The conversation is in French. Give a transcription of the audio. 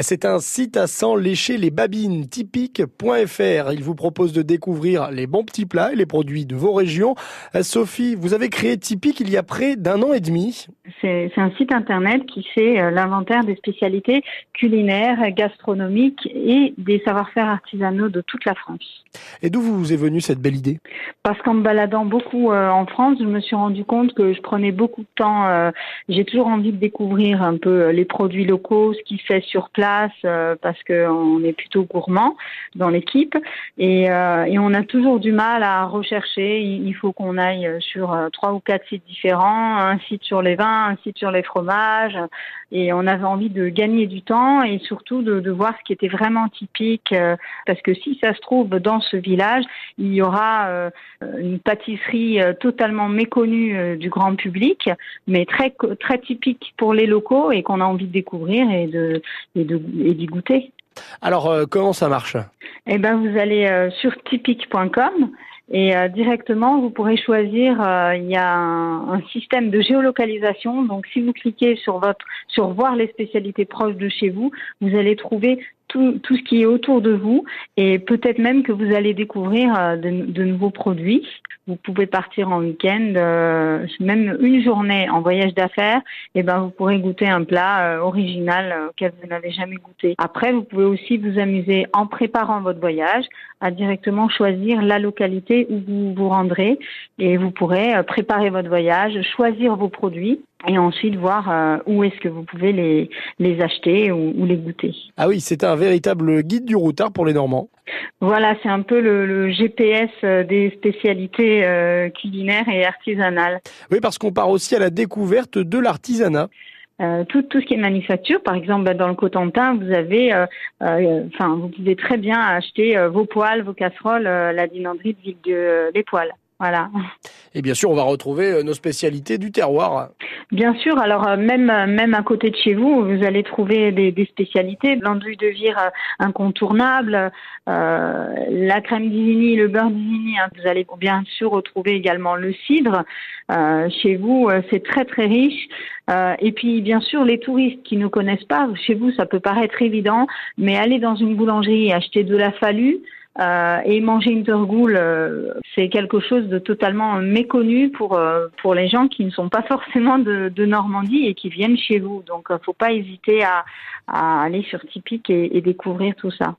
C'est un site à sang lécher les babines, typique.fr. Il vous propose de découvrir les bons petits plats et les produits de vos régions. Sophie, vous avez créé Typique il y a près d'un an et demi. C'est un site internet qui fait euh, l'inventaire des spécialités culinaires, gastronomiques et des savoir-faire artisanaux de toute la France. Et d'où vous est venue cette belle idée? Parce qu'en me baladant beaucoup euh, en France, je me suis rendu compte que je prenais beaucoup de temps. Euh, j'ai toujours envie de découvrir un peu les produits locaux, ce qui fait sur place, parce qu'on est plutôt gourmand dans l'équipe. Et, et, on a toujours du mal à rechercher. Il faut qu'on aille sur trois ou quatre sites différents, un site sur les vins, un site sur les fromages. Et on avait envie de gagner du temps et surtout de, voir ce qui était vraiment typique. Euh, parce que si ça se trouve dans ce village, il y aura euh, une pâtisserie euh, totalement méconnue du grand public, mais très, très typique pour les locaux et qu'on a envie de découvrir et de, et d'y goûter. Alors, comment ça marche? Eh ben, vous allez sur typique.com et euh, directement, vous pourrez choisir. Euh, il y a un, système de géolocalisation. Donc, si vous cliquez sur votre sur voir les spécialités proches de chez vous, vous allez trouver tout, tout ce qui est autour de vous et peut-être même que vous allez découvrir euh, de, de nouveaux produits. Vous pouvez partir en week-end, euh, même une journée en voyage d'affaires, et ben vous pourrez goûter un plat euh, original euh, auquel vous n'avez jamais goûté. Après, vous pouvez aussi vous amuser en préparant votre voyage à directement choisir la localité où vous vous rendrez et vous pourrez préparer votre voyage, choisir vos produits et ensuite voir euh, où est-ce que vous pouvez les, les acheter ou, les goûter. Ah oui, c'est un véritable guide du routard pour les Normands. Voilà, c'est un peu le, GPS euh, des spécialités euh, culinaires et artisanales. Oui, parce qu'on part aussi à la découverte de l'artisanat. tout, tout ce qui est manufacture, par exemple bah, dans le Cotentin, vous avez, enfin, vous pouvez très bien acheter vos poêles, vos casseroles, la dinanderie de Ville de Les Poils. Voilà. Et bien sûr, on va retrouver nos spécialités du terroir. Bien sûr, alors euh, même même à côté de chez vous, vous allez trouver des, des spécialités, l'andouille de vire euh, incontournable, euh, la crème d'Isigny, le beurre d'Isigny. Hein. vous allez bien sûr retrouver également le cidre. Euh, chez vous, c'est très très riche. et puis bien sûr, les touristes qui ne connaissent pas, chez vous, ça peut paraître évident, mais aller dans une boulangerie et acheter de la falue. Euh, et manger une tergoule, euh, c'est quelque chose de totalement méconnu pour euh, pour les gens qui ne sont pas forcément de, Normandie et qui viennent chez vous. Donc, faut pas hésiter à, aller sur et, et découvrir tout ça.